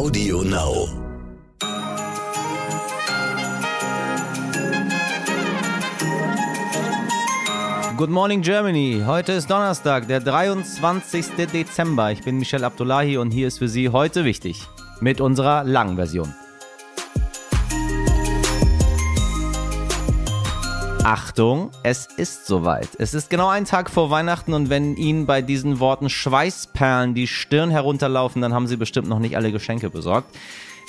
Audio Now. Good Morning Germany. Heute ist Donnerstag, der 23. Dezember. Ich bin Michel Abdullahi und hier ist für Sie heute wichtig mit unserer langen Version. Achtung, es ist soweit. Es ist genau ein Tag vor Weihnachten und wenn Ihnen bei diesen Worten Schweißperlen die Stirn herunterlaufen, dann haben Sie bestimmt noch nicht alle Geschenke besorgt.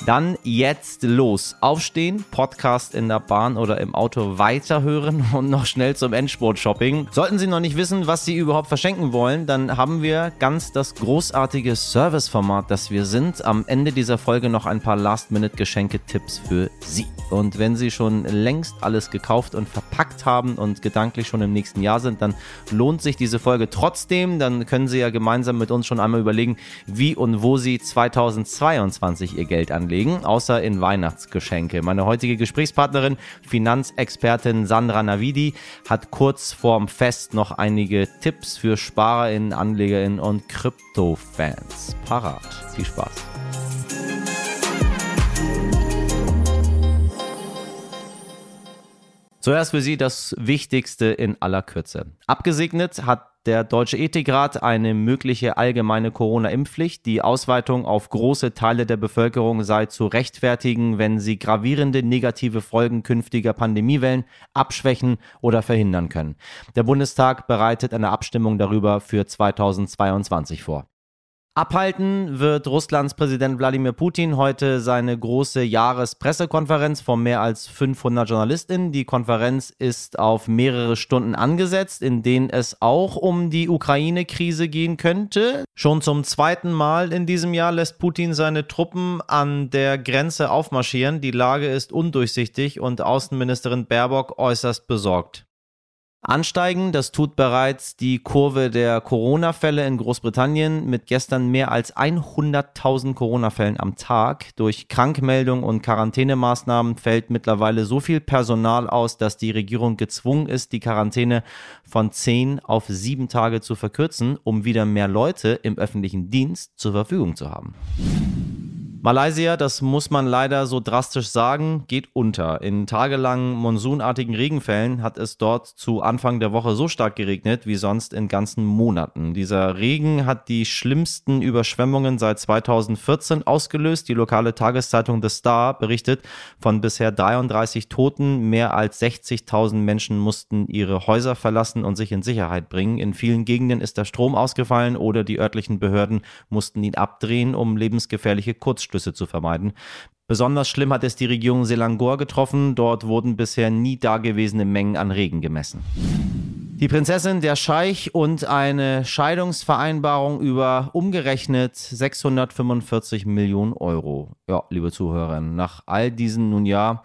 Dann jetzt los. Aufstehen, Podcast in der Bahn oder im Auto weiterhören und noch schnell zum Endsport-Shopping. Sollten Sie noch nicht wissen, was Sie überhaupt verschenken wollen, dann haben wir ganz das großartige Serviceformat, das wir sind. Am Ende dieser Folge noch ein paar Last-Minute-Geschenke-Tipps für Sie. Und wenn Sie schon längst alles gekauft und verpackt haben und gedanklich schon im nächsten Jahr sind, dann lohnt sich diese Folge trotzdem. Dann können Sie ja gemeinsam mit uns schon einmal überlegen, wie und wo Sie 2022 Ihr Geld anlegen anlegen, außer in Weihnachtsgeschenke. Meine heutige Gesprächspartnerin, Finanzexpertin Sandra Navidi, hat kurz vorm Fest noch einige Tipps für SparerInnen, AnlegerInnen und Krypto-Fans parat. Viel Spaß! Zuerst für Sie das Wichtigste in aller Kürze. Abgesegnet hat der Deutsche Ethikrat eine mögliche allgemeine Corona-Impfpflicht. Die Ausweitung auf große Teile der Bevölkerung sei zu rechtfertigen, wenn sie gravierende negative Folgen künftiger Pandemiewellen abschwächen oder verhindern können. Der Bundestag bereitet eine Abstimmung darüber für 2022 vor. Abhalten wird Russlands Präsident Wladimir Putin heute seine große Jahrespressekonferenz von mehr als 500 Journalistinnen. Die Konferenz ist auf mehrere Stunden angesetzt, in denen es auch um die Ukraine-Krise gehen könnte. Schon zum zweiten Mal in diesem Jahr lässt Putin seine Truppen an der Grenze aufmarschieren. Die Lage ist undurchsichtig und Außenministerin Baerbock äußerst besorgt. Ansteigen, das tut bereits die Kurve der Corona-Fälle in Großbritannien mit gestern mehr als 100.000 Corona-Fällen am Tag. Durch Krankmeldung und Quarantänemaßnahmen fällt mittlerweile so viel Personal aus, dass die Regierung gezwungen ist, die Quarantäne von 10 auf 7 Tage zu verkürzen, um wieder mehr Leute im öffentlichen Dienst zur Verfügung zu haben. Malaysia, das muss man leider so drastisch sagen, geht unter. In tagelangen monsunartigen Regenfällen hat es dort zu Anfang der Woche so stark geregnet wie sonst in ganzen Monaten. Dieser Regen hat die schlimmsten Überschwemmungen seit 2014 ausgelöst. Die lokale Tageszeitung The Star berichtet von bisher 33 Toten. Mehr als 60.000 Menschen mussten ihre Häuser verlassen und sich in Sicherheit bringen. In vielen Gegenden ist der Strom ausgefallen oder die örtlichen Behörden mussten ihn abdrehen, um lebensgefährliche Kurzstrecke Kurzschlüsse zu vermeiden. Besonders schlimm hat es die Region Selangor getroffen. Dort wurden bisher nie dagewesene Mengen an Regen gemessen. Die Prinzessin, der Scheich und eine Scheidungsvereinbarung über umgerechnet 645 Millionen Euro. Ja, liebe Zuhörerinnen, nach all diesen nun ja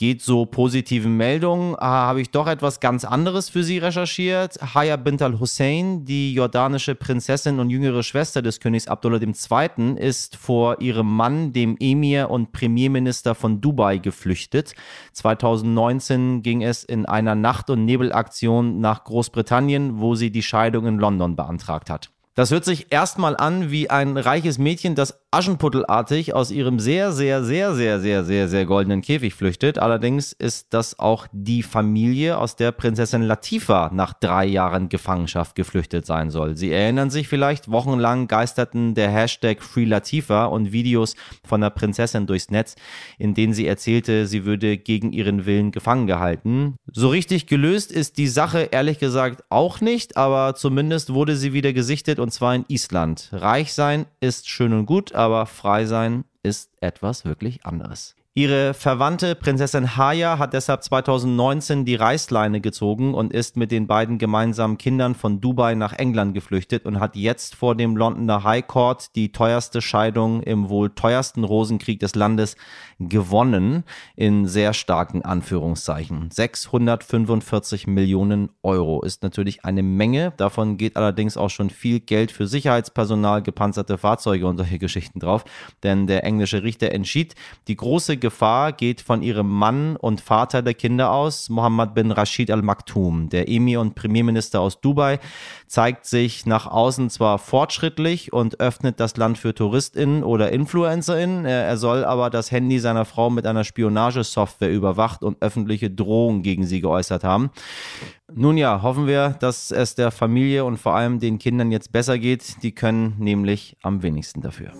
geht so positiven Meldungen, äh, habe ich doch etwas ganz anderes für Sie recherchiert. Haya bint al-Hussein, die jordanische Prinzessin und jüngere Schwester des Königs Abdullah II., ist vor ihrem Mann, dem Emir und Premierminister von Dubai, geflüchtet. 2019 ging es in einer Nacht- und Nebelaktion nach Großbritannien, wo sie die Scheidung in London beantragt hat. Das hört sich erstmal an wie ein reiches Mädchen, das Aschenputtelartig aus ihrem sehr, sehr, sehr, sehr, sehr, sehr, sehr goldenen Käfig flüchtet. Allerdings ist das auch die Familie, aus der Prinzessin Latifa nach drei Jahren Gefangenschaft geflüchtet sein soll. Sie erinnern sich vielleicht, wochenlang geisterten der Hashtag Free Latifa und Videos von der Prinzessin durchs Netz, in denen sie erzählte, sie würde gegen ihren Willen gefangen gehalten. So richtig gelöst ist die Sache ehrlich gesagt auch nicht, aber zumindest wurde sie wieder gesichtet und zwar in Island. Reich sein ist schön und gut, aber frei sein ist etwas wirklich anderes. Ihre Verwandte Prinzessin Haya hat deshalb 2019 die Reißleine gezogen und ist mit den beiden gemeinsamen Kindern von Dubai nach England geflüchtet und hat jetzt vor dem Londoner High Court die teuerste Scheidung im wohl teuersten Rosenkrieg des Landes gewonnen, in sehr starken Anführungszeichen. 645 Millionen Euro ist natürlich eine Menge. Davon geht allerdings auch schon viel Geld für Sicherheitspersonal, gepanzerte Fahrzeuge und solche Geschichten drauf. Denn der englische Richter entschied, die große Gefahr geht von ihrem Mann und Vater der Kinder aus, Mohammed bin Rashid Al Maktoum. Der Emir und Premierminister aus Dubai zeigt sich nach außen zwar fortschrittlich und öffnet das Land für TouristInnen oder InfluencerInnen, er soll aber das Handy seiner Frau mit einer Spionagesoftware überwacht und öffentliche Drohungen gegen sie geäußert haben. Nun ja, hoffen wir, dass es der Familie und vor allem den Kindern jetzt besser geht. Die können nämlich am wenigsten dafür.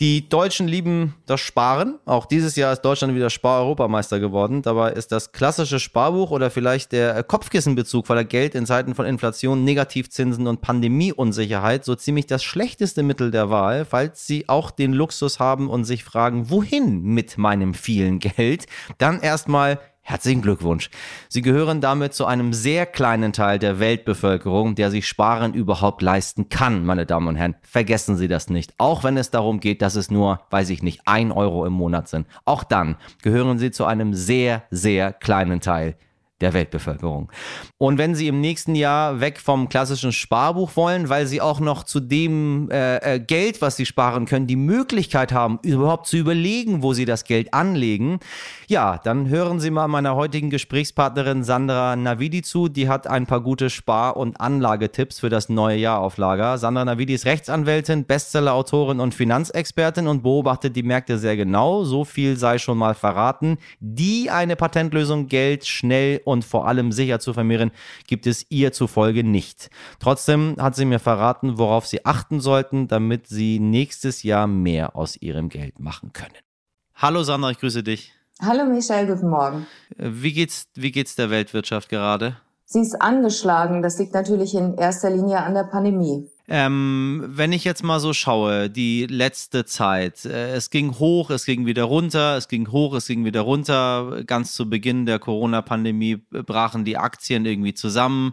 Die Deutschen lieben das Sparen. Auch dieses Jahr ist Deutschland wieder Spar-Europameister geworden. Dabei ist das klassische Sparbuch oder vielleicht der Kopfkissenbezug, weil er Geld in Zeiten von Inflation, Negativzinsen und Pandemieunsicherheit so ziemlich das schlechteste Mittel der Wahl, falls Sie auch den Luxus haben und sich fragen, wohin mit meinem vielen Geld, dann erstmal Herzlichen Glückwunsch. Sie gehören damit zu einem sehr kleinen Teil der Weltbevölkerung, der sich Sparen überhaupt leisten kann, meine Damen und Herren. Vergessen Sie das nicht. Auch wenn es darum geht, dass es nur, weiß ich nicht, ein Euro im Monat sind. Auch dann gehören Sie zu einem sehr, sehr kleinen Teil der Weltbevölkerung. Und wenn Sie im nächsten Jahr weg vom klassischen Sparbuch wollen, weil Sie auch noch zu dem äh, äh, Geld, was Sie sparen können, die Möglichkeit haben, überhaupt zu überlegen, wo Sie das Geld anlegen, ja, dann hören Sie mal meiner heutigen Gesprächspartnerin Sandra Navidi zu. Die hat ein paar gute Spar- und Anlagetipps für das neue Jahr auf Lager. Sandra Navidi ist Rechtsanwältin, Bestsellerautorin und Finanzexpertin und beobachtet die Märkte sehr genau. So viel sei schon mal verraten. Die eine Patentlösung Geld schnell und vor allem sicher zu vermehren, gibt es ihr zufolge nicht. Trotzdem hat sie mir verraten, worauf sie achten sollten, damit sie nächstes Jahr mehr aus ihrem Geld machen können. Hallo Sandra, ich grüße dich. Hallo Michelle, guten Morgen. Wie geht's, wie geht's der Weltwirtschaft gerade? Sie ist angeschlagen. Das liegt natürlich in erster Linie an der Pandemie. Ähm, wenn ich jetzt mal so schaue, die letzte Zeit, äh, es ging hoch, es ging wieder runter, es ging hoch, es ging wieder runter. Ganz zu Beginn der Corona-Pandemie brachen die Aktien irgendwie zusammen.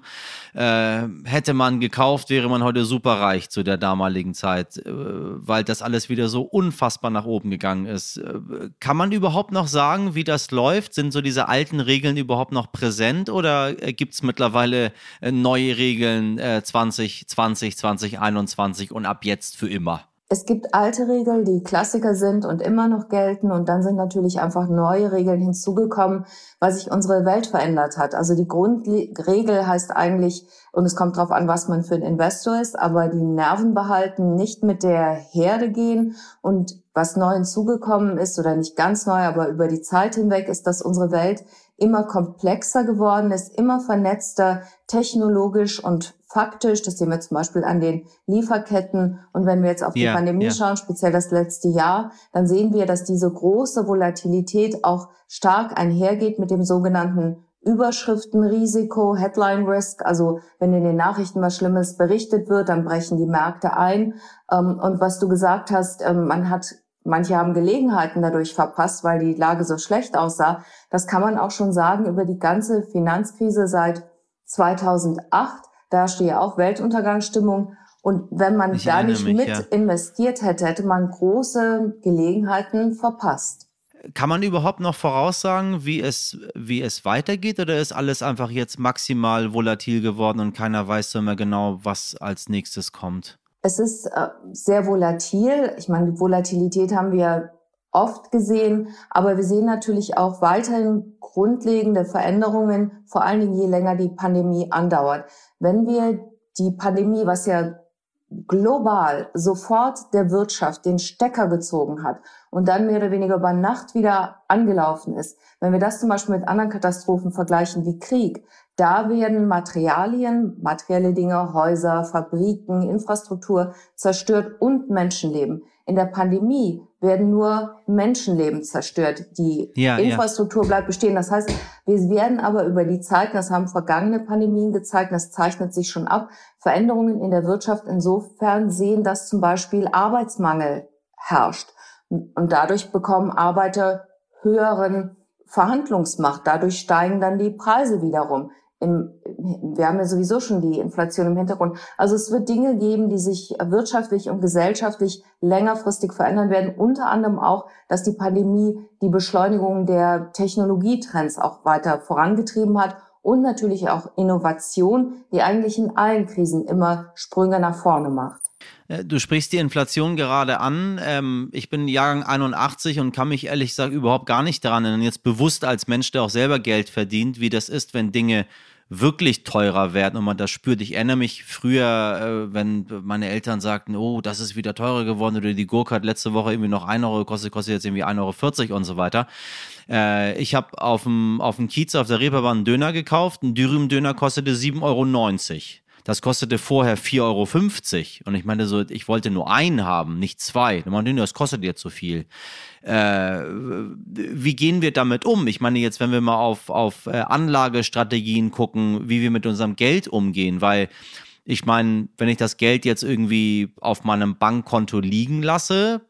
Äh, hätte man gekauft, wäre man heute super reich zu der damaligen Zeit, äh, weil das alles wieder so unfassbar nach oben gegangen ist. Äh, kann man überhaupt noch sagen, wie das läuft? Sind so diese alten Regeln überhaupt noch präsent oder äh, gibt es mittlerweile äh, neue Regeln 2020, 20? 2021 und ab jetzt für immer? Es gibt alte Regeln, die Klassiker sind und immer noch gelten. Und dann sind natürlich einfach neue Regeln hinzugekommen, weil sich unsere Welt verändert hat. Also die Grundregel heißt eigentlich, und es kommt darauf an, was man für ein Investor ist, aber die Nerven behalten, nicht mit der Herde gehen. Und was neu hinzugekommen ist, oder nicht ganz neu, aber über die Zeit hinweg, ist, dass unsere Welt immer komplexer geworden ist, immer vernetzter, technologisch und faktisch. Das sehen wir zum Beispiel an den Lieferketten. Und wenn wir jetzt auf die yeah, Pandemie yeah. schauen, speziell das letzte Jahr, dann sehen wir, dass diese große Volatilität auch stark einhergeht mit dem sogenannten Überschriftenrisiko, Headline Risk. Also wenn in den Nachrichten was Schlimmes berichtet wird, dann brechen die Märkte ein. Ähm, und was du gesagt hast, ähm, man hat Manche haben Gelegenheiten dadurch verpasst, weil die Lage so schlecht aussah. Das kann man auch schon sagen über die ganze Finanzkrise seit 2008. Da stehe ja auch Weltuntergangsstimmung. Und wenn man ich da nicht mich, mit ja. investiert hätte, hätte man große Gelegenheiten verpasst. Kann man überhaupt noch voraussagen, wie es, wie es weitergeht oder ist alles einfach jetzt maximal volatil geworden und keiner weiß so mehr genau, was als nächstes kommt? Es ist äh, sehr volatil. Ich meine, die Volatilität haben wir oft gesehen, aber wir sehen natürlich auch weiterhin grundlegende Veränderungen, vor allen Dingen je länger die Pandemie andauert. Wenn wir die Pandemie, was ja global sofort der Wirtschaft den Stecker gezogen hat und dann mehr oder weniger über Nacht wieder angelaufen ist, wenn wir das zum Beispiel mit anderen Katastrophen vergleichen wie Krieg, da werden Materialien, materielle Dinge, Häuser, Fabriken, Infrastruktur zerstört und Menschenleben. In der Pandemie werden nur Menschenleben zerstört. Die ja, Infrastruktur ja. bleibt bestehen. Das heißt, wir werden aber über die Zeit, das haben vergangene Pandemien gezeigt, das zeichnet sich schon ab, Veränderungen in der Wirtschaft insofern sehen, dass zum Beispiel Arbeitsmangel herrscht. Und dadurch bekommen Arbeiter höheren Verhandlungsmacht. Dadurch steigen dann die Preise wiederum im, wir haben ja sowieso schon die Inflation im Hintergrund. Also es wird Dinge geben, die sich wirtschaftlich und gesellschaftlich längerfristig verändern werden. Unter anderem auch, dass die Pandemie die Beschleunigung der Technologietrends auch weiter vorangetrieben hat und natürlich auch Innovation, die eigentlich in allen Krisen immer Sprünge nach vorne macht. Äh, du sprichst die Inflation gerade an. Ähm, ich bin Jahrgang 81 und kann mich ehrlich gesagt überhaupt gar nicht daran erinnern, jetzt bewusst als Mensch, der auch selber Geld verdient, wie das ist, wenn Dinge wirklich teurer werden und man das spürt. Ich erinnere mich früher, äh, wenn meine Eltern sagten, oh, das ist wieder teurer geworden oder die Gurke hat letzte Woche irgendwie noch 1 Euro gekostet, kostet jetzt irgendwie 1,40 Euro und so weiter. Äh, ich habe auf dem, Kiez auf der Reeperbahn einen Döner gekauft, ein Dürüm-Döner kostete 7,90 Euro. Das kostete vorher 4,50 Euro. Und ich meine so, ich wollte nur einen haben, nicht zwei. Und man, das kostet jetzt so viel. Äh, wie gehen wir damit um? Ich meine jetzt, wenn wir mal auf, auf äh, Anlagestrategien gucken, wie wir mit unserem Geld umgehen, weil ich meine, wenn ich das Geld jetzt irgendwie auf meinem Bankkonto liegen lasse,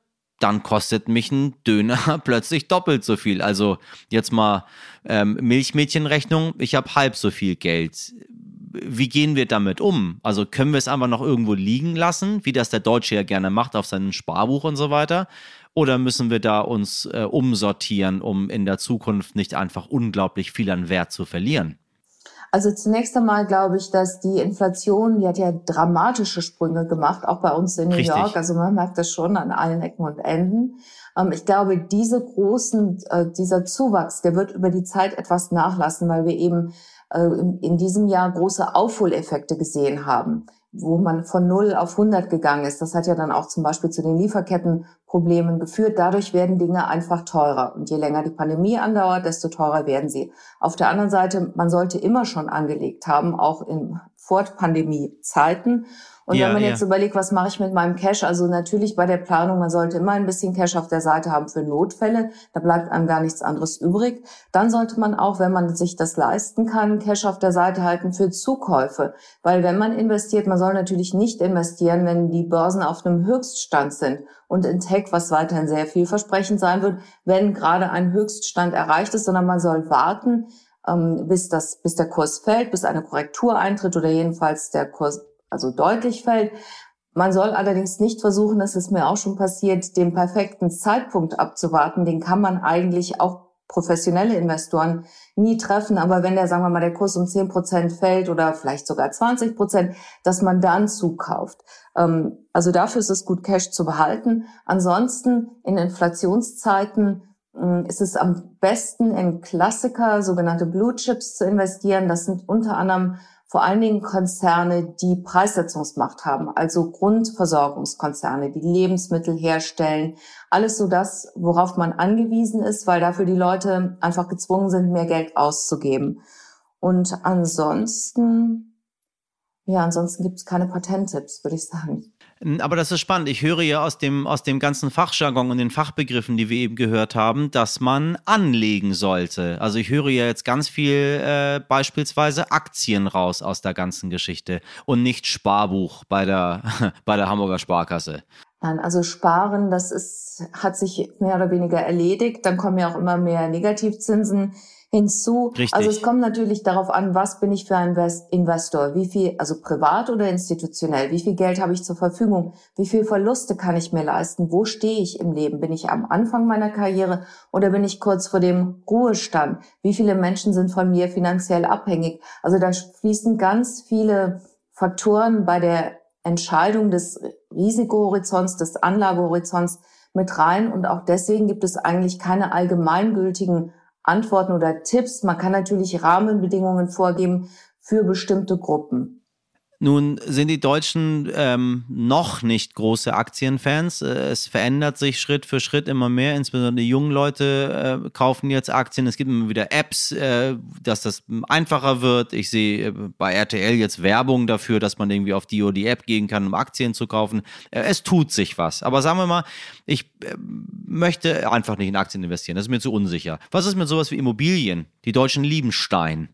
dann kostet mich ein Döner plötzlich doppelt so viel. Also jetzt mal ähm, Milchmädchenrechnung, ich habe halb so viel Geld wie gehen wir damit um? Also können wir es einfach noch irgendwo liegen lassen, wie das der Deutsche ja gerne macht auf seinem Sparbuch und so weiter? Oder müssen wir da uns äh, umsortieren, um in der Zukunft nicht einfach unglaublich viel an Wert zu verlieren? Also zunächst einmal glaube ich, dass die Inflation, die hat ja dramatische Sprünge gemacht, auch bei uns in New Richtig. York. Also man merkt das schon an allen Ecken und Enden. Ähm, ich glaube, diese großen, äh, dieser Zuwachs, der wird über die Zeit etwas nachlassen, weil wir eben in diesem Jahr große Aufholeffekte gesehen haben, wo man von 0 auf 100 gegangen ist. Das hat ja dann auch zum Beispiel zu den Lieferkettenproblemen geführt. Dadurch werden Dinge einfach teurer. Und je länger die Pandemie andauert, desto teurer werden sie. Auf der anderen Seite, man sollte immer schon angelegt haben, auch in Vor-Pandemie-Zeiten. Und ja, wenn man ja. jetzt überlegt, was mache ich mit meinem Cash, also natürlich bei der Planung, man sollte immer ein bisschen Cash auf der Seite haben für Notfälle, da bleibt einem gar nichts anderes übrig. Dann sollte man auch, wenn man sich das leisten kann, Cash auf der Seite halten für Zukäufe. Weil wenn man investiert, man soll natürlich nicht investieren, wenn die Börsen auf einem Höchststand sind und in Tech, was weiterhin sehr vielversprechend sein wird, wenn gerade ein Höchststand erreicht ist, sondern man soll warten, ähm, bis, das, bis der Kurs fällt, bis eine Korrektur eintritt oder jedenfalls der Kurs also deutlich fällt. Man soll allerdings nicht versuchen, das ist mir auch schon passiert, den perfekten Zeitpunkt abzuwarten. Den kann man eigentlich auch professionelle Investoren nie treffen. Aber wenn der, sagen wir mal, der Kurs um 10 Prozent fällt oder vielleicht sogar 20 Prozent, dass man dann zukauft. Ähm, also dafür ist es gut, Cash zu behalten. Ansonsten in Inflationszeiten ist es am besten in Klassiker, sogenannte Blue Chips zu investieren. Das sind unter anderem vor allen Dingen Konzerne, die Preissetzungsmacht haben, also Grundversorgungskonzerne, die Lebensmittel herstellen, alles so das, worauf man angewiesen ist, weil dafür die Leute einfach gezwungen sind, mehr Geld auszugeben. Und ansonsten, ja, ansonsten gibt es keine Patenttipps, würde ich sagen. Aber das ist spannend. Ich höre ja aus dem, aus dem ganzen Fachjargon und den Fachbegriffen, die wir eben gehört haben, dass man anlegen sollte. Also ich höre ja jetzt ganz viel äh, beispielsweise Aktien raus aus der ganzen Geschichte und nicht Sparbuch bei der, bei der Hamburger Sparkasse. Nein, also Sparen, das ist, hat sich mehr oder weniger erledigt. Dann kommen ja auch immer mehr Negativzinsen hinzu. Richtig. Also es kommt natürlich darauf an, was bin ich für ein Investor? Wie viel, also privat oder institutionell? Wie viel Geld habe ich zur Verfügung? Wie viel Verluste kann ich mir leisten? Wo stehe ich im Leben? Bin ich am Anfang meiner Karriere oder bin ich kurz vor dem Ruhestand? Wie viele Menschen sind von mir finanziell abhängig? Also da fließen ganz viele Faktoren bei der Entscheidung des Risikohorizonts, des Anlagehorizonts mit rein. Und auch deswegen gibt es eigentlich keine allgemeingültigen Antworten oder Tipps. Man kann natürlich Rahmenbedingungen vorgeben für bestimmte Gruppen. Nun sind die Deutschen ähm, noch nicht große Aktienfans. Äh, es verändert sich Schritt für Schritt immer mehr. Insbesondere die jungen Leute äh, kaufen jetzt Aktien. Es gibt immer wieder Apps, äh, dass das einfacher wird. Ich sehe äh, bei RTL jetzt Werbung dafür, dass man irgendwie auf die oder die App gehen kann, um Aktien zu kaufen. Äh, es tut sich was. Aber sagen wir mal, ich äh, möchte einfach nicht in Aktien investieren. Das ist mir zu unsicher. Was ist mit sowas wie Immobilien? Die Deutschen lieben Stein.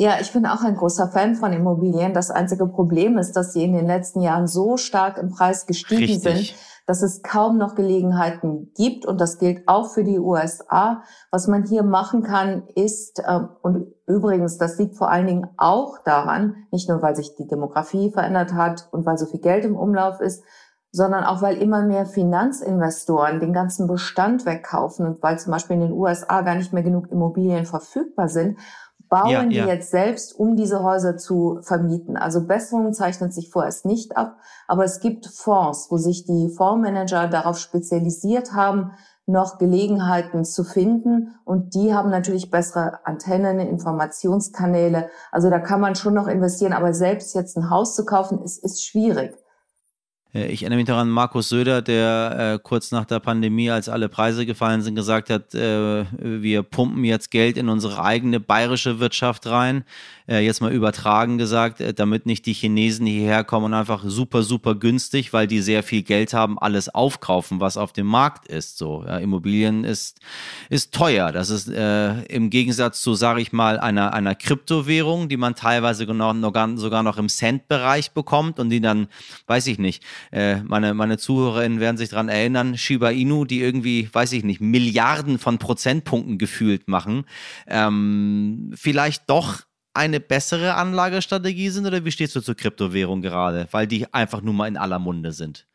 Ja, ich bin auch ein großer Fan von Immobilien. Das einzige Problem ist, dass sie in den letzten Jahren so stark im Preis gestiegen Richtig. sind, dass es kaum noch Gelegenheiten gibt. Und das gilt auch für die USA. Was man hier machen kann, ist, äh, und übrigens, das liegt vor allen Dingen auch daran, nicht nur weil sich die Demografie verändert hat und weil so viel Geld im Umlauf ist, sondern auch weil immer mehr Finanzinvestoren den ganzen Bestand wegkaufen und weil zum Beispiel in den USA gar nicht mehr genug Immobilien verfügbar sind bauen ja, die ja. jetzt selbst, um diese Häuser zu vermieten. Also Besserung zeichnet sich vorerst nicht ab, aber es gibt Fonds, wo sich die Fondsmanager darauf spezialisiert haben, noch Gelegenheiten zu finden. Und die haben natürlich bessere Antennen, Informationskanäle. Also da kann man schon noch investieren, aber selbst jetzt ein Haus zu kaufen, ist, ist schwierig. Äh, ich erinnere mich daran, Markus Söder, der äh, kurz nach der Pandemie, als alle Preise gefallen sind, gesagt hat, äh, wir pumpen jetzt Geld in unsere eigene bayerische Wirtschaft rein. Äh, jetzt mal übertragen gesagt, äh, damit nicht die Chinesen hierher kommen und einfach super, super günstig, weil die sehr viel Geld haben, alles aufkaufen, was auf dem Markt ist. So, ja, Immobilien ist, ist teuer. Das ist äh, im Gegensatz zu, sage ich mal, einer, einer Kryptowährung, die man teilweise genau, sogar noch im Cent-Bereich bekommt und die dann, weiß ich nicht, äh, meine, meine Zuhörerinnen werden sich daran erinnern, Shiba Inu, die irgendwie, weiß ich nicht, Milliarden von Prozentpunkten gefühlt machen. Ähm, vielleicht doch eine bessere Anlagestrategie sind oder wie stehst du zur Kryptowährung gerade? Weil die einfach nur mal in aller Munde sind.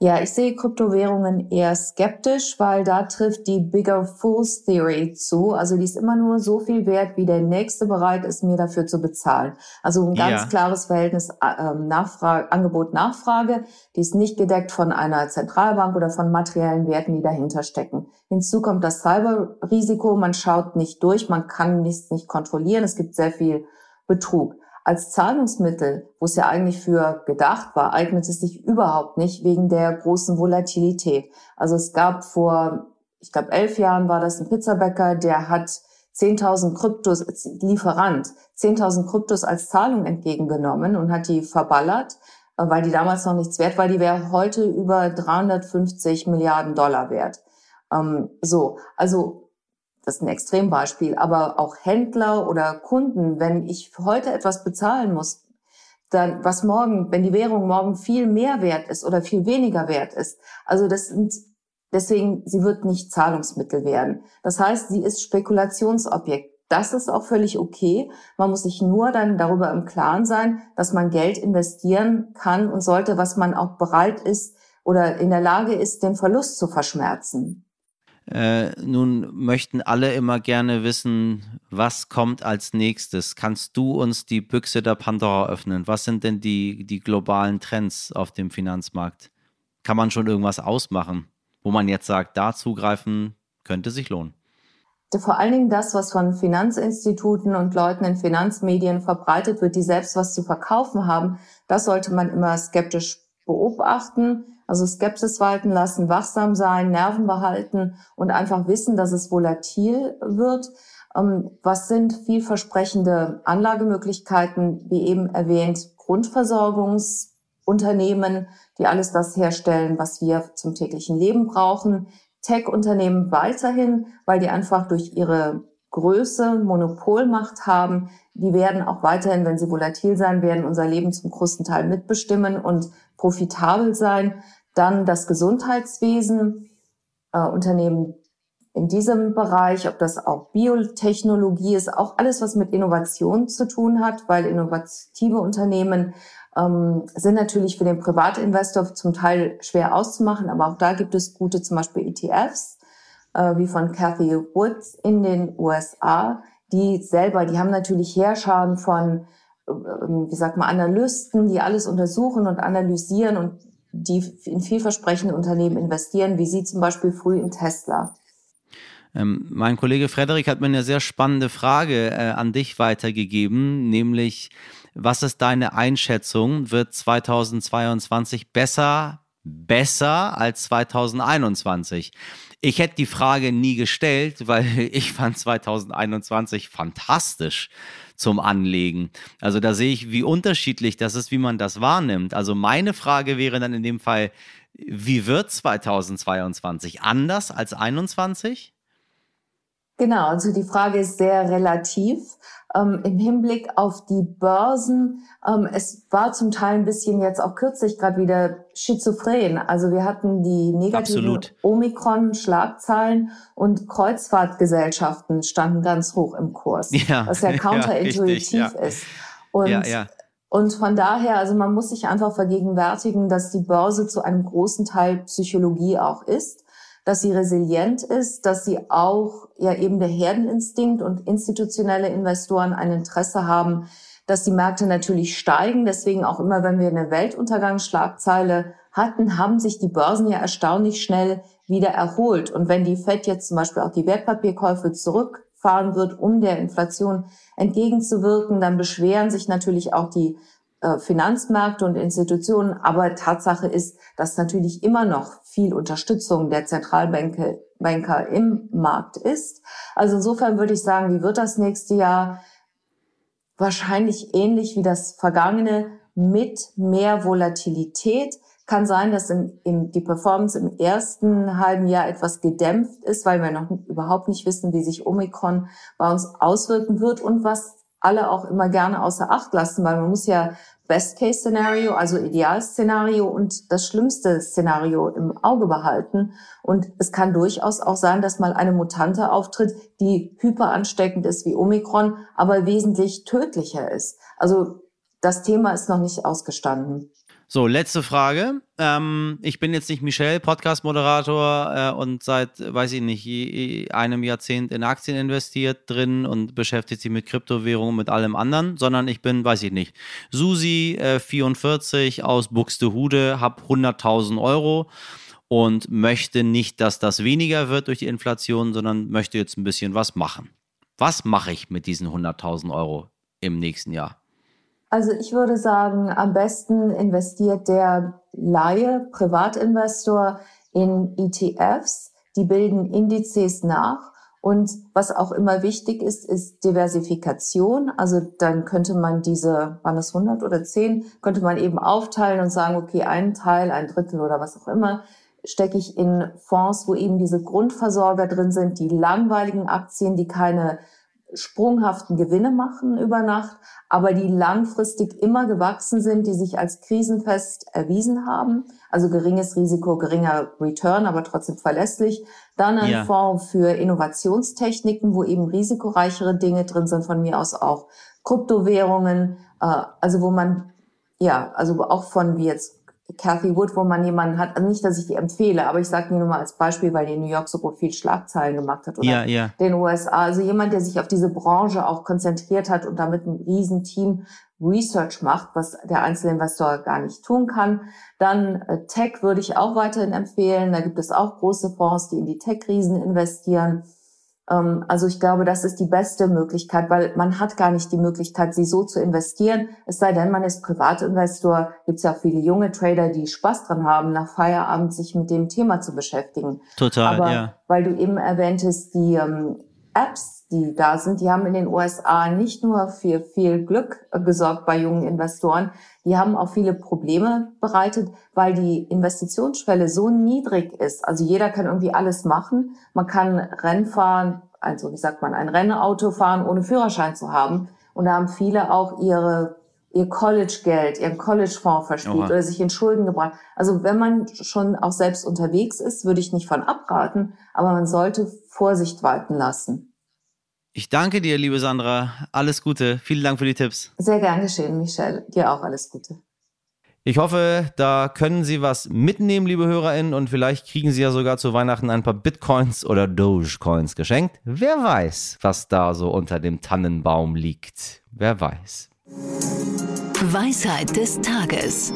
Ja, ich sehe Kryptowährungen eher skeptisch, weil da trifft die Bigger Fools Theory zu. Also die ist immer nur so viel wert, wie der Nächste bereit ist, mir dafür zu bezahlen. Also ein ganz ja. klares Verhältnis äh, Nachfrage, Angebot-Nachfrage. Die ist nicht gedeckt von einer Zentralbank oder von materiellen Werten, die dahinter stecken. Hinzu kommt das Cyberrisiko. Man schaut nicht durch, man kann nichts nicht kontrollieren. Es gibt sehr viel Betrug als Zahlungsmittel, wo es ja eigentlich für gedacht war, eignet es sich überhaupt nicht wegen der großen Volatilität. Also es gab vor, ich glaube, elf Jahren war das ein Pizzabäcker, der hat 10.000 Kryptos, Lieferant, 10.000 Kryptos als Zahlung entgegengenommen und hat die verballert, weil die damals noch nichts wert war. Die wäre heute über 350 Milliarden Dollar wert. Ähm, so, also das ist ein Extrembeispiel, aber auch Händler oder Kunden, wenn ich heute etwas bezahlen muss, dann was morgen, wenn die Währung morgen viel mehr wert ist oder viel weniger wert ist. Also das sind deswegen, sie wird nicht Zahlungsmittel werden. Das heißt, sie ist Spekulationsobjekt. Das ist auch völlig okay. Man muss sich nur dann darüber im Klaren sein, dass man Geld investieren kann und sollte, was man auch bereit ist oder in der Lage ist, den Verlust zu verschmerzen. Äh, nun möchten alle immer gerne wissen, was kommt als nächstes. Kannst du uns die Büchse der Pandora öffnen? Was sind denn die, die globalen Trends auf dem Finanzmarkt? Kann man schon irgendwas ausmachen, wo man jetzt sagt, da zugreifen könnte sich lohnen? Vor allen Dingen das, was von Finanzinstituten und Leuten in Finanzmedien verbreitet wird, die selbst was zu verkaufen haben, das sollte man immer skeptisch beobachten also Skepsis walten lassen, wachsam sein, Nerven behalten und einfach wissen, dass es volatil wird. Ähm, was sind vielversprechende Anlagemöglichkeiten, wie eben erwähnt, Grundversorgungsunternehmen, die alles das herstellen, was wir zum täglichen Leben brauchen. Tech-Unternehmen weiterhin, weil die einfach durch ihre Größe Monopolmacht haben. Die werden auch weiterhin, wenn sie volatil sein werden, unser Leben zum größten Teil mitbestimmen und profitabel sein. Dann das Gesundheitswesen, äh, Unternehmen in diesem Bereich, ob das auch Biotechnologie ist, auch alles, was mit Innovation zu tun hat, weil innovative Unternehmen ähm, sind natürlich für den Privatinvestor zum Teil schwer auszumachen, aber auch da gibt es gute, zum Beispiel ETFs, äh, wie von Cathy Woods in den USA, die selber, die haben natürlich Heerscharen von, äh, wie sagt man, Analysten, die alles untersuchen und analysieren und die in vielversprechende Unternehmen investieren, wie Sie zum Beispiel früh in Tesla. Ähm, mein Kollege Frederik hat mir eine sehr spannende Frage äh, an dich weitergegeben, nämlich was ist deine Einschätzung? Wird 2022 besser, besser als 2021? Ich hätte die Frage nie gestellt, weil ich fand 2021 fantastisch zum Anlegen. Also da sehe ich, wie unterschiedlich das ist, wie man das wahrnimmt. Also meine Frage wäre dann in dem Fall, wie wird 2022 anders als 2021? Genau, also die Frage ist sehr relativ. Ähm, Im Hinblick auf die Börsen, ähm, es war zum Teil ein bisschen jetzt auch kürzlich gerade wieder schizophren. Also wir hatten die negativen Omikron-Schlagzeilen und Kreuzfahrtgesellschaften standen ganz hoch im Kurs, ja, was ja counterintuitiv ja, ja. ist. Und ja, ja. Und von daher, also man muss sich einfach vergegenwärtigen, dass die Börse zu einem großen Teil Psychologie auch ist dass sie resilient ist, dass sie auch ja eben der Herdeninstinkt und institutionelle Investoren ein Interesse haben, dass die Märkte natürlich steigen. Deswegen auch immer, wenn wir eine Weltuntergangsschlagzeile hatten, haben sich die Börsen ja erstaunlich schnell wieder erholt. Und wenn die Fed jetzt zum Beispiel auch die Wertpapierkäufe zurückfahren wird, um der Inflation entgegenzuwirken, dann beschweren sich natürlich auch die Finanzmärkte und Institutionen. Aber Tatsache ist, dass natürlich immer noch viel Unterstützung der Zentralbanker im Markt ist. Also insofern würde ich sagen, wie wird das nächste Jahr? wahrscheinlich ähnlich wie das vergangene mit mehr Volatilität. Kann sein, dass in, in die Performance im ersten halben Jahr etwas gedämpft ist, weil wir noch überhaupt nicht wissen, wie sich Omikron bei uns auswirken wird und was alle auch immer gerne außer Acht lassen, weil man muss ja Best-Case-Szenario, also Idealszenario und das schlimmste Szenario im Auge behalten. Und es kann durchaus auch sein, dass mal eine Mutante auftritt, die hyperansteckend ist wie Omikron, aber wesentlich tödlicher ist. Also das Thema ist noch nicht ausgestanden. So, letzte Frage. Ähm, ich bin jetzt nicht Michel, Podcast-Moderator äh, und seit, weiß ich nicht, einem Jahrzehnt in Aktien investiert drin und beschäftigt sich mit Kryptowährungen, mit allem anderen, sondern ich bin, weiß ich nicht, Susi, äh, 44 aus Buxtehude, habe 100.000 Euro und möchte nicht, dass das weniger wird durch die Inflation, sondern möchte jetzt ein bisschen was machen. Was mache ich mit diesen 100.000 Euro im nächsten Jahr? Also ich würde sagen, am besten investiert der Laie, Privatinvestor in ETFs. Die bilden Indizes nach. Und was auch immer wichtig ist, ist Diversifikation. Also dann könnte man diese, waren das 100 oder 10, könnte man eben aufteilen und sagen, okay, einen Teil, ein Drittel oder was auch immer, stecke ich in Fonds, wo eben diese Grundversorger drin sind, die langweiligen Aktien, die keine sprunghaften Gewinne machen über Nacht, aber die langfristig immer gewachsen sind, die sich als krisenfest erwiesen haben. Also geringes Risiko, geringer Return, aber trotzdem verlässlich. Dann ein ja. Fonds für Innovationstechniken, wo eben risikoreichere Dinge drin sind, von mir aus auch Kryptowährungen, äh, also wo man ja, also auch von wie jetzt Cathy Wood, wo man jemanden hat, also nicht, dass ich die empfehle, aber ich sage die nur mal als Beispiel, weil die in New York so viel Schlagzeilen gemacht hat oder ja, ja. den USA. Also jemand, der sich auf diese Branche auch konzentriert hat und damit ein Riesenteam Research macht, was der Einzelinvestor gar nicht tun kann. Dann äh, Tech würde ich auch weiterhin empfehlen. Da gibt es auch große Fonds, die in die Tech-Riesen investieren. Ähm, also ich glaube, das ist die beste Möglichkeit, weil man hat gar nicht die Möglichkeit, sie so zu investieren. Es sei denn, man ist Privatinvestor. Gibt es ja auch viele junge Trader, die Spaß dran haben, nach Feierabend sich mit dem Thema zu beschäftigen. Total, Aber ja. Weil du eben erwähntest, die ähm, Apps, die da sind, die haben in den USA nicht nur für viel Glück gesorgt bei jungen Investoren, die haben auch viele Probleme bereitet, weil die Investitionsschwelle so niedrig ist. Also jeder kann irgendwie alles machen. Man kann Rennen fahren, also wie sagt man, ein Rennauto fahren, ohne Führerschein zu haben. Und da haben viele auch ihre ihr College-Geld, ihren College-Fonds verspielt Oha. oder sich in Schulden gebracht. Also wenn man schon auch selbst unterwegs ist, würde ich nicht von abraten, aber man sollte Vorsicht walten lassen. Ich danke dir, liebe Sandra. Alles Gute. Vielen Dank für die Tipps. Sehr gern geschehen, Michelle. Dir auch alles Gute. Ich hoffe, da können Sie was mitnehmen, liebe HörerInnen, und vielleicht kriegen Sie ja sogar zu Weihnachten ein paar Bitcoins oder Dogecoins geschenkt. Wer weiß, was da so unter dem Tannenbaum liegt. Wer weiß. Weisheit des Tages.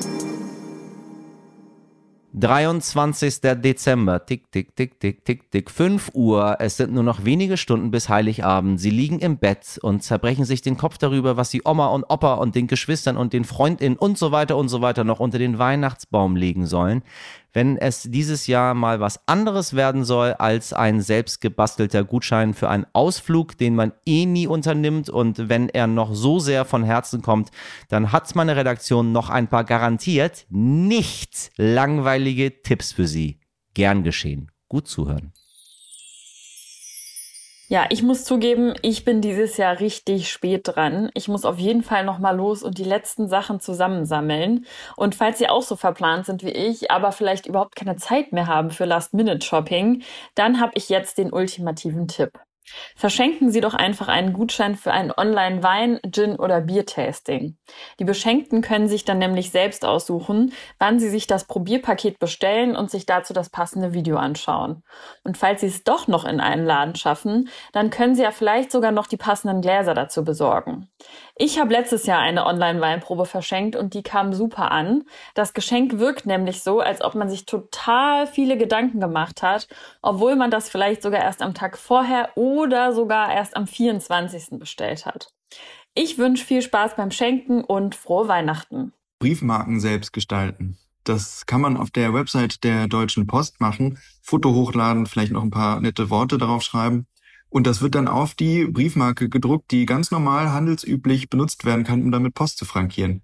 23. Dezember, tick, tick, tick, tick, tick, tick, 5 Uhr. Es sind nur noch wenige Stunden bis Heiligabend. Sie liegen im Bett und zerbrechen sich den Kopf darüber, was sie Oma und Opa und den Geschwistern und den Freundinnen und so weiter und so weiter noch unter den Weihnachtsbaum legen sollen wenn es dieses Jahr mal was anderes werden soll als ein selbstgebastelter Gutschein für einen Ausflug, den man eh nie unternimmt und wenn er noch so sehr von Herzen kommt, dann hat meine Redaktion noch ein paar garantiert nicht langweilige Tipps für Sie. Gern geschehen. Gut zuhören. Ja, ich muss zugeben, ich bin dieses Jahr richtig spät dran. Ich muss auf jeden Fall noch mal los und die letzten Sachen zusammensammeln. Und falls Sie auch so verplant sind wie ich, aber vielleicht überhaupt keine Zeit mehr haben für Last-Minute-Shopping, dann habe ich jetzt den ultimativen Tipp. Verschenken Sie doch einfach einen Gutschein für ein Online-Wein, Gin oder Biertasting. Die Beschenkten können sich dann nämlich selbst aussuchen, wann sie sich das Probierpaket bestellen und sich dazu das passende Video anschauen. Und falls Sie es doch noch in einen Laden schaffen, dann können Sie ja vielleicht sogar noch die passenden Gläser dazu besorgen. Ich habe letztes Jahr eine Online-Weinprobe verschenkt und die kam super an. Das Geschenk wirkt nämlich so, als ob man sich total viele Gedanken gemacht hat, obwohl man das vielleicht sogar erst am Tag vorher oder sogar erst am 24. bestellt hat. Ich wünsche viel Spaß beim Schenken und frohe Weihnachten. Briefmarken selbst gestalten. Das kann man auf der Website der Deutschen Post machen. Foto hochladen, vielleicht noch ein paar nette Worte darauf schreiben. Und das wird dann auf die Briefmarke gedruckt, die ganz normal handelsüblich benutzt werden kann, um damit Post zu frankieren.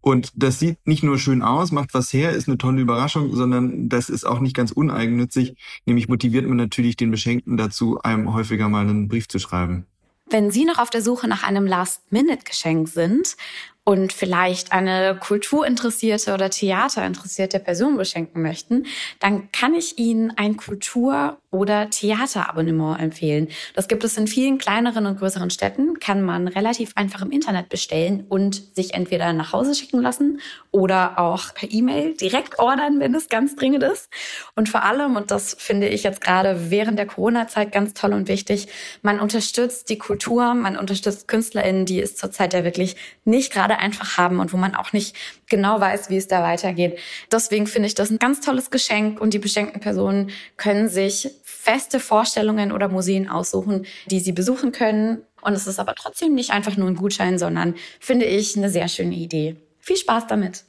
Und das sieht nicht nur schön aus, macht was her, ist eine tolle Überraschung, sondern das ist auch nicht ganz uneigennützig. Nämlich motiviert man natürlich den Beschenkten dazu, einem häufiger mal einen Brief zu schreiben. Wenn Sie noch auf der Suche nach einem Last-Minute-Geschenk sind und vielleicht eine kulturinteressierte oder theaterinteressierte Person beschenken möchten, dann kann ich Ihnen ein Kultur- oder Theaterabonnement empfehlen. Das gibt es in vielen kleineren und größeren Städten, kann man relativ einfach im Internet bestellen und sich entweder nach Hause schicken lassen oder auch per E-Mail direkt ordern, wenn es ganz dringend ist. Und vor allem, und das finde ich jetzt gerade während der Corona-Zeit ganz toll und wichtig, man unterstützt die Kultur, man unterstützt KünstlerInnen, die es zurzeit ja wirklich nicht gerade einfach haben und wo man auch nicht genau weiß, wie es da weitergeht. Deswegen finde ich das ein ganz tolles Geschenk und die beschenkten Personen können sich feste Vorstellungen oder Museen aussuchen, die sie besuchen können. Und es ist aber trotzdem nicht einfach nur ein Gutschein, sondern finde ich eine sehr schöne Idee. Viel Spaß damit!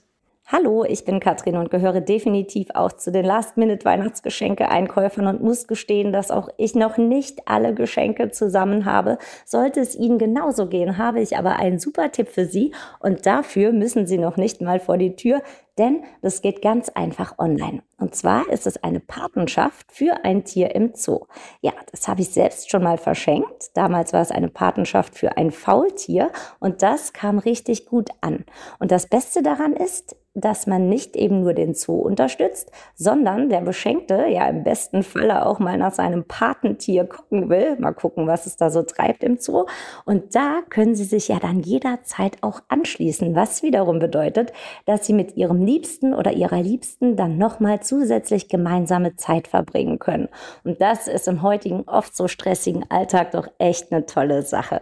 Hallo, ich bin Katrin und gehöre definitiv auch zu den Last-Minute-Weihnachtsgeschenke-Einkäufern und muss gestehen, dass auch ich noch nicht alle Geschenke zusammen habe. Sollte es Ihnen genauso gehen, habe ich aber einen super Tipp für Sie und dafür müssen Sie noch nicht mal vor die Tür, denn das geht ganz einfach online. Und zwar ist es eine Patenschaft für ein Tier im Zoo. Ja, das habe ich selbst schon mal verschenkt. Damals war es eine Patenschaft für ein Faultier und das kam richtig gut an. Und das Beste daran ist, dass man nicht eben nur den Zoo unterstützt, sondern der Beschenkte ja im besten Falle auch mal nach seinem Patentier gucken will, mal gucken, was es da so treibt im Zoo. Und da können Sie sich ja dann jederzeit auch anschließen, was wiederum bedeutet, dass Sie mit Ihrem Liebsten oder Ihrer Liebsten dann nochmal zusätzlich gemeinsame Zeit verbringen können. Und das ist im heutigen oft so stressigen Alltag doch echt eine tolle Sache.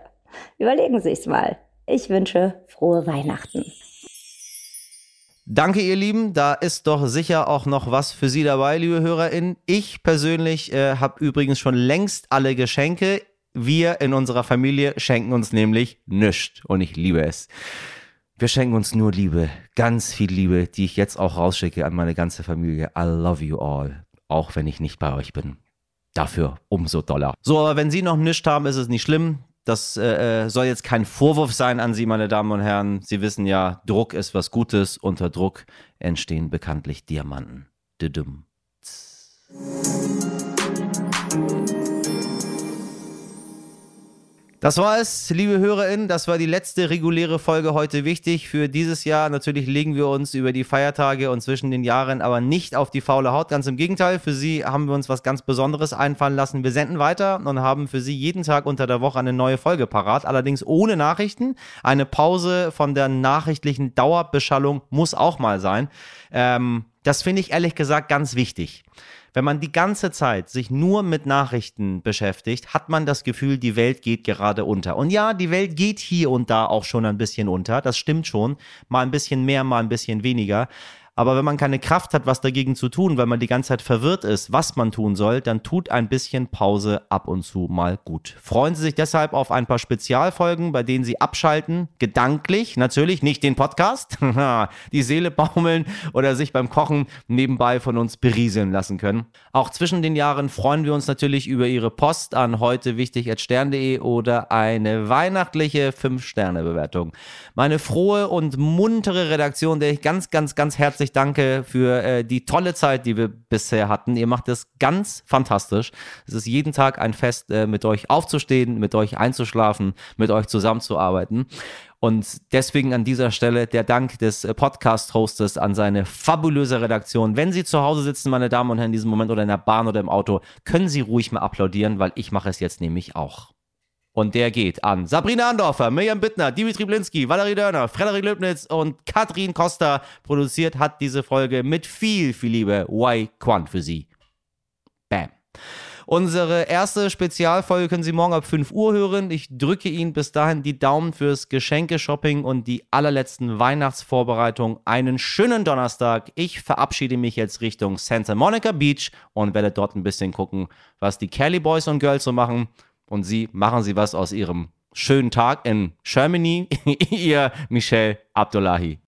Überlegen Sie es mal. Ich wünsche frohe Weihnachten. Danke, ihr Lieben. Da ist doch sicher auch noch was für Sie dabei, liebe HörerInnen. Ich persönlich äh, habe übrigens schon längst alle Geschenke. Wir in unserer Familie schenken uns nämlich nichts und ich liebe es. Wir schenken uns nur Liebe, ganz viel Liebe, die ich jetzt auch rausschicke an meine ganze Familie. I love you all, auch wenn ich nicht bei euch bin. Dafür umso doller. So, aber wenn Sie noch nichts haben, ist es nicht schlimm. Das äh, äh, soll jetzt kein Vorwurf sein an Sie, meine Damen und Herren. Sie wissen ja, Druck ist was Gutes. Unter Druck entstehen bekanntlich Diamanten. Düdüm. Das war es, liebe HörerInnen. Das war die letzte reguläre Folge heute wichtig für dieses Jahr. Natürlich legen wir uns über die Feiertage und zwischen den Jahren aber nicht auf die faule Haut. Ganz im Gegenteil. Für Sie haben wir uns was ganz Besonderes einfallen lassen. Wir senden weiter und haben für Sie jeden Tag unter der Woche eine neue Folge parat. Allerdings ohne Nachrichten. Eine Pause von der nachrichtlichen Dauerbeschallung muss auch mal sein. Ähm, das finde ich ehrlich gesagt ganz wichtig. Wenn man die ganze Zeit sich nur mit Nachrichten beschäftigt, hat man das Gefühl, die Welt geht gerade unter. Und ja, die Welt geht hier und da auch schon ein bisschen unter. Das stimmt schon. Mal ein bisschen mehr, mal ein bisschen weniger. Aber wenn man keine Kraft hat, was dagegen zu tun, weil man die ganze Zeit verwirrt ist, was man tun soll, dann tut ein bisschen Pause ab und zu mal gut. Freuen Sie sich deshalb auf ein paar Spezialfolgen, bei denen Sie abschalten, gedanklich, natürlich nicht den Podcast, die Seele baumeln oder sich beim Kochen nebenbei von uns berieseln lassen können. Auch zwischen den Jahren freuen wir uns natürlich über Ihre Post an heute wichtig stern.de oder eine weihnachtliche 5-Sterne-Bewertung. Meine frohe und muntere Redaktion, der ich ganz, ganz, ganz herzlich herzlich danke für äh, die tolle Zeit, die wir bisher hatten. Ihr macht es ganz fantastisch. Es ist jeden Tag ein Fest, äh, mit euch aufzustehen, mit euch einzuschlafen, mit euch zusammenzuarbeiten. Und deswegen an dieser Stelle der Dank des äh, Podcast-Hostes an seine fabulöse Redaktion. Wenn Sie zu Hause sitzen, meine Damen und Herren, in diesem Moment oder in der Bahn oder im Auto, können Sie ruhig mal applaudieren, weil ich mache es jetzt nämlich auch. Und der geht an Sabrina Andorfer, Mirjam Bittner, Dimitri Blinski, Valerie Dörner, Frederik Löbnitz und Katrin Costa. Produziert hat diese Folge mit viel, viel Liebe Wai Kwan für Sie. Bam. Unsere erste Spezialfolge können Sie morgen ab 5 Uhr hören. Ich drücke Ihnen bis dahin die Daumen fürs Geschenke-Shopping und die allerletzten Weihnachtsvorbereitungen. Einen schönen Donnerstag. Ich verabschiede mich jetzt Richtung Santa Monica Beach und werde dort ein bisschen gucken, was die Kelly Boys und Girls so machen. Und Sie machen Sie was aus Ihrem schönen Tag in Germany. Ihr Michel Abdullahi.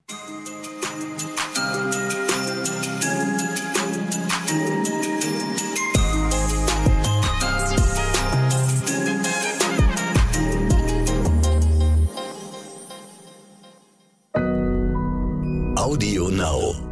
Audio Now.